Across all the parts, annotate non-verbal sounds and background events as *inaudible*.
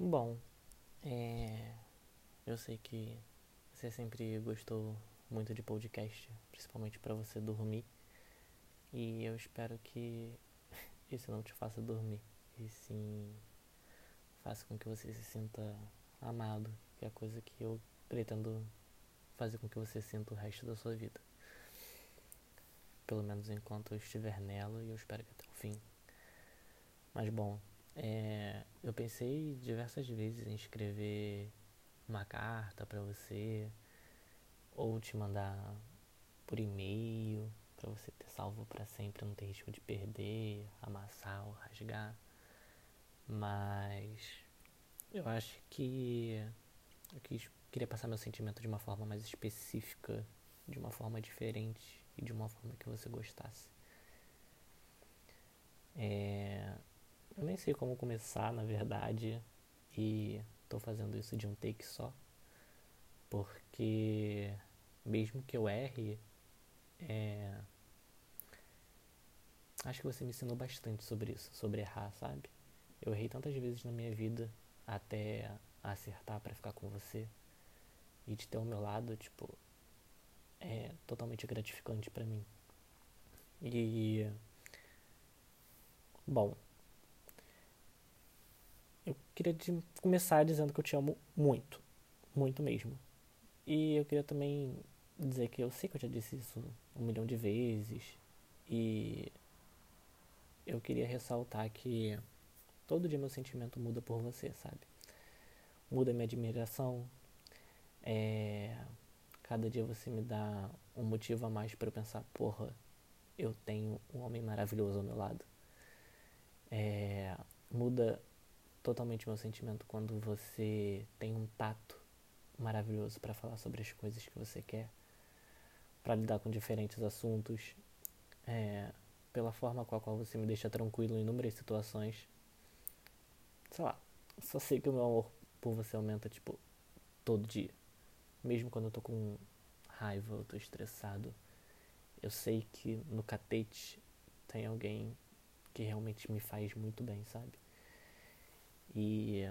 Bom, é, eu sei que você sempre gostou muito de podcast, principalmente para você dormir. E eu espero que *laughs* isso não te faça dormir, e sim faça com que você se sinta amado, que é a coisa que eu pretendo fazer com que você sinta o resto da sua vida. Pelo menos enquanto eu estiver nela e eu espero que até o fim. Mas bom, é, eu pensei diversas vezes em escrever uma carta para você ou te mandar por e-mail para você ter salvo para sempre, não ter risco de perder, amassar ou rasgar. Mas eu acho que eu quis, queria passar meu sentimento de uma forma mais específica, de uma forma diferente e de uma forma que você gostasse. É, eu nem sei como começar, na verdade, e tô fazendo isso de um take só, porque mesmo que eu erre, é... acho que você me ensinou bastante sobre isso, sobre errar, sabe? Eu errei tantas vezes na minha vida até acertar para ficar com você e de ter ao meu lado, tipo, é totalmente gratificante para mim. E bom, eu queria começar dizendo que eu te amo muito, muito mesmo. E eu queria também dizer que eu sei que eu já disse isso um milhão de vezes e eu queria ressaltar que todo dia meu sentimento muda por você, sabe? Muda minha admiração. É... Cada dia você me dá um motivo a mais para eu pensar, porra, eu tenho um homem maravilhoso ao meu lado. É... Muda totalmente meu sentimento quando você tem um tato maravilhoso para falar sobre as coisas que você quer, para lidar com diferentes assuntos, é, pela forma com a qual você me deixa tranquilo em inúmeras situações. Sei lá, só sei que o meu amor por você aumenta, tipo, todo dia. Mesmo quando eu tô com raiva, eu tô estressado. Eu sei que no catete tem alguém que realmente me faz muito bem, sabe? E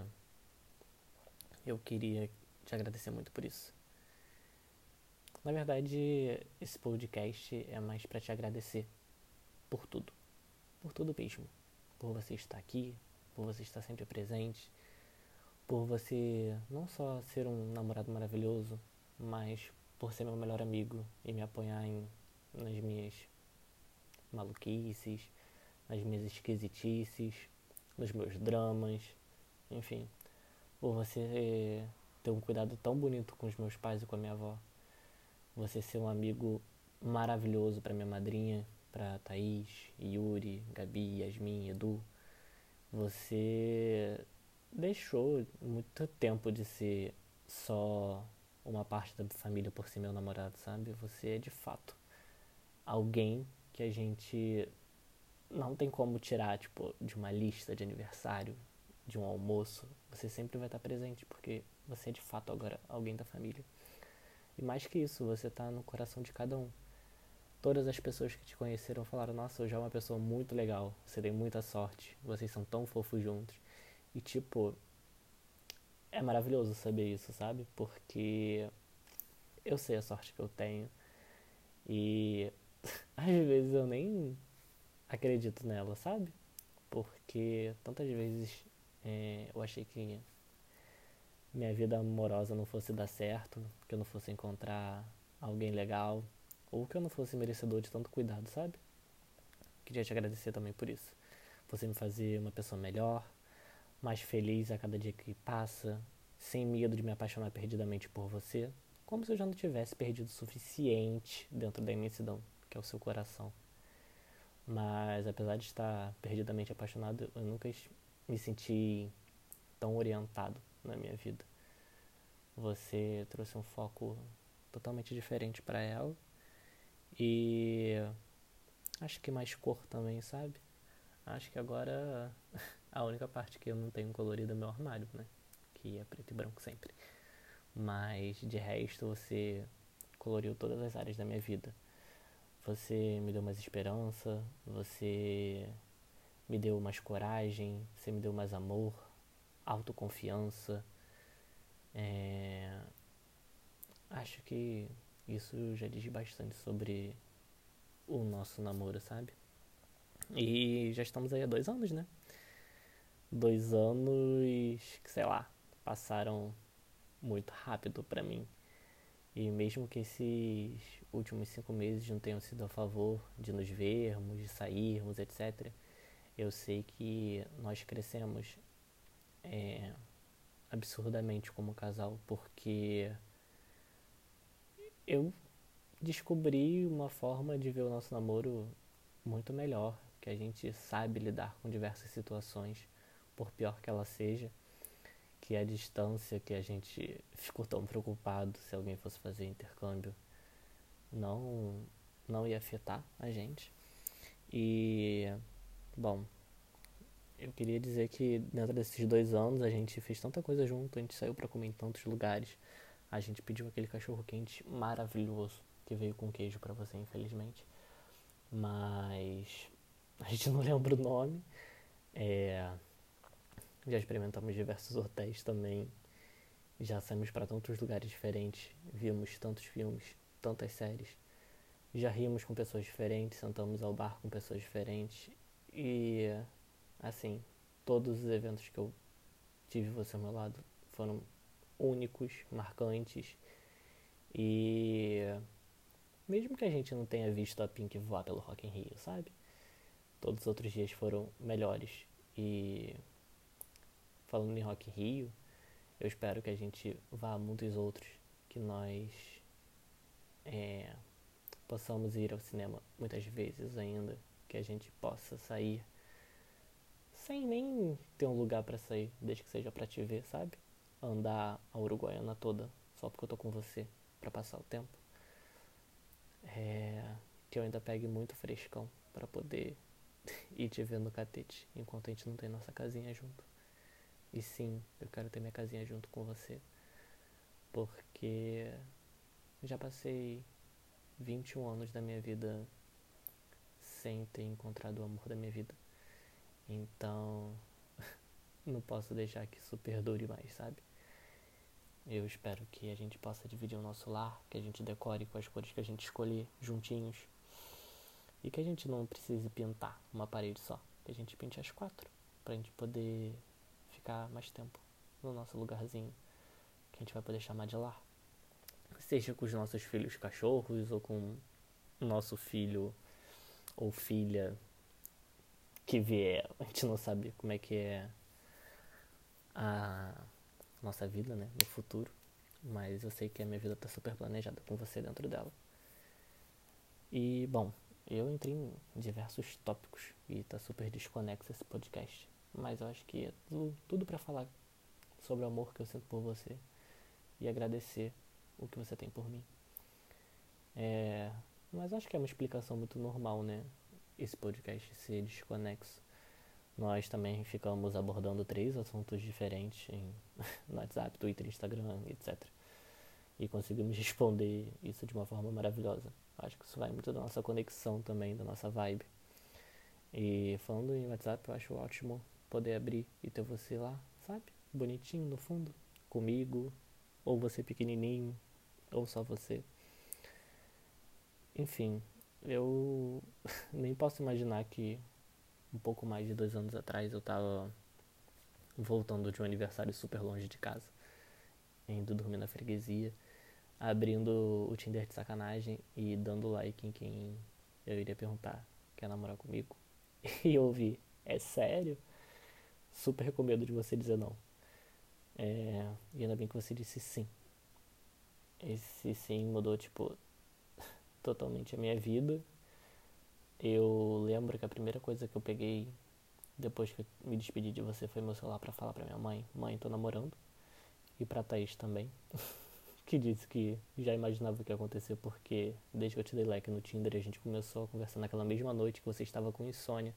eu queria te agradecer muito por isso. Na verdade, esse podcast é mais para te agradecer por tudo. Por tudo mesmo. Por você estar aqui, por você estar sempre presente, por você não só ser um namorado maravilhoso, mas por ser meu melhor amigo e me apoiar em, nas minhas maluquices, nas minhas esquisitices, nos meus dramas, enfim, por você ter um cuidado tão bonito com os meus pais e com a minha avó. Você ser um amigo maravilhoso para minha madrinha, para Thaís, Yuri, Gabi, Yasmin, Edu. Você deixou muito tempo de ser só uma parte da família por ser meu namorado, sabe? Você é de fato alguém que a gente não tem como tirar, tipo, de uma lista de aniversário, de um almoço, você sempre vai estar presente, porque você é de fato agora alguém da família. E mais que isso, você está no coração de cada um. Todas as pessoas que te conheceram falaram: Nossa, eu já é uma pessoa muito legal, você tem muita sorte, vocês são tão fofos juntos. E tipo, é maravilhoso saber isso, sabe? Porque eu sei a sorte que eu tenho e *laughs* às vezes eu nem acredito nela, sabe? Porque tantas vezes é, eu achei que minha vida amorosa não fosse dar certo, que eu não fosse encontrar alguém legal, ou que eu não fosse merecedor de tanto cuidado, sabe? Queria te agradecer também por isso. Você me fazer uma pessoa melhor, mais feliz a cada dia que passa, sem medo de me apaixonar perdidamente por você, como se eu já não tivesse perdido o suficiente dentro da imensidão que é o seu coração. Mas apesar de estar perdidamente apaixonado, eu nunca me senti tão orientado na minha vida. Você trouxe um foco totalmente diferente para ela e acho que mais cor também, sabe? Acho que agora *laughs* a única parte que eu não tenho colorido é meu armário, né? Que é preto e branco sempre. Mas de resto você coloriu todas as áreas da minha vida. Você me deu mais esperança, você me deu mais coragem, você me deu mais amor, autoconfiança. É... Acho que isso já diz bastante sobre o nosso namoro, sabe? E já estamos aí há dois anos, né? Dois anos que, sei lá, passaram muito rápido para mim. E mesmo que esses últimos cinco meses não tenham sido a favor de nos vermos, de sairmos, etc., eu sei que nós crescemos é, absurdamente como casal, porque eu descobri uma forma de ver o nosso namoro muito melhor, que a gente sabe lidar com diversas situações, por pior que ela seja, que a distância que a gente ficou tão preocupado se alguém fosse fazer intercâmbio não não ia afetar a gente. E bom, eu queria dizer que dentro desses dois anos a gente fez tanta coisa junto, a gente saiu para comer em tantos lugares, a gente pediu aquele cachorro quente maravilhoso que veio com queijo para você, infelizmente. Mas *laughs* a gente não lembra o nome. É, já experimentamos diversos hotéis também. Já saímos para tantos lugares diferentes, vimos tantos filmes, tantas séries. Já rimos com pessoas diferentes, sentamos ao bar com pessoas diferentes. E assim, todos os eventos que eu tive você ao meu lado foram únicos, marcantes. E mesmo que a gente não tenha visto a Pink voar pelo Rock in Rio, sabe? Todos os outros dias foram melhores. E falando em Rock in Rio, eu espero que a gente vá a muitos outros, que nós é, possamos ir ao cinema muitas vezes ainda, que a gente possa sair sem nem ter um lugar para sair, desde que seja para te ver, sabe? Andar a Uruguaiana toda só porque eu tô com você para passar o tempo. É, que eu ainda pegue muito frescão para poder *laughs* ir te ver no catete, enquanto a gente não tem nossa casinha junto. E sim, eu quero ter minha casinha junto com você. Porque já passei 21 anos da minha vida sem ter encontrado o amor da minha vida. Então, *laughs* não posso deixar que isso perdure mais, sabe? Eu espero que a gente possa dividir o nosso lar, que a gente decore com as cores que a gente escolher juntinhos. E que a gente não precise pintar uma parede só, que a gente pinte as quatro, pra gente poder ficar mais tempo no nosso lugarzinho, que a gente vai poder chamar de lar. Seja com os nossos filhos cachorros ou com o nosso filho ou filha que vier. A gente não sabe como é que é a nossa vida, né, no futuro. Mas eu sei que a minha vida tá super planejada com você dentro dela. E, bom, eu entrei em diversos tópicos e tá super desconexo esse podcast. Mas eu acho que é tudo, tudo para falar sobre o amor que eu sinto por você e agradecer o que você tem por mim. É, mas acho que é uma explicação muito normal, né? Esse podcast ser desconexo. Nós também ficamos abordando três assuntos diferentes em, *laughs* no WhatsApp, Twitter, Instagram, etc. E conseguimos *laughs* responder isso de uma forma maravilhosa. Acho que isso vai muito da nossa conexão também, da nossa vibe. E falando em WhatsApp, eu acho ótimo poder abrir e ter você lá, sabe? Bonitinho no fundo, comigo, ou você pequenininho, ou só você. Enfim, eu *laughs* nem posso imaginar que um pouco mais de dois anos atrás, eu tava voltando de um aniversário super longe de casa, indo dormir na freguesia, abrindo o Tinder de sacanagem e dando like em quem eu iria perguntar quer namorar comigo. *laughs* E eu ouvi, é sério? Super com medo de você dizer não. É, e ainda bem que você disse sim. Esse sim mudou, tipo, totalmente a minha vida eu lembro que a primeira coisa que eu peguei depois que eu me despedi de você foi meu celular para falar para minha mãe: Mãe, tô namorando. E pra Thaís também. *laughs* que disse que já imaginava o que ia acontecer porque desde que eu te dei like no Tinder a gente começou a conversar naquela mesma noite que você estava com insônia.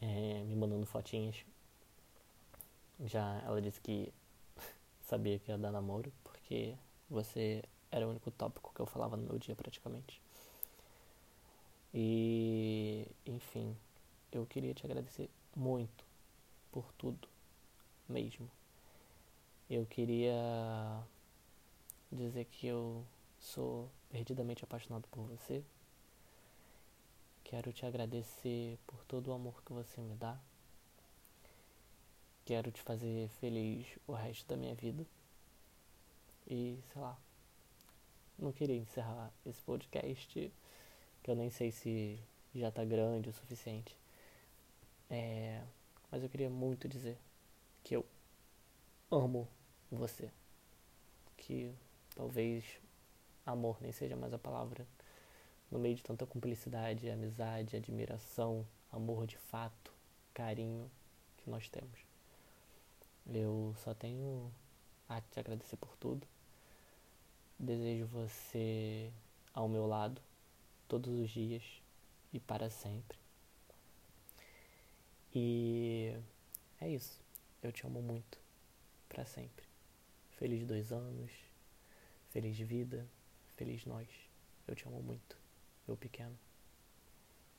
É, me mandando fotinhas. Já ela disse que *laughs* sabia que ia dar namoro porque você era o único tópico que eu falava no meu dia praticamente. E, enfim, eu queria te agradecer muito por tudo, mesmo. Eu queria dizer que eu sou perdidamente apaixonado por você. Quero te agradecer por todo o amor que você me dá. Quero te fazer feliz o resto da minha vida. E, sei lá, não queria encerrar esse podcast, que eu nem sei se já tá grande o suficiente. É, mas eu queria muito dizer que eu amo você. Que talvez amor nem seja mais a palavra. No meio de tanta cumplicidade, amizade, admiração, amor de fato, carinho que nós temos. Eu só tenho a te agradecer por tudo. Desejo você ao meu lado todos os dias e para sempre. E é isso. Eu te amo muito. Para sempre. Feliz dois anos. Feliz vida. Feliz nós. Eu te amo muito. Meu pequeno.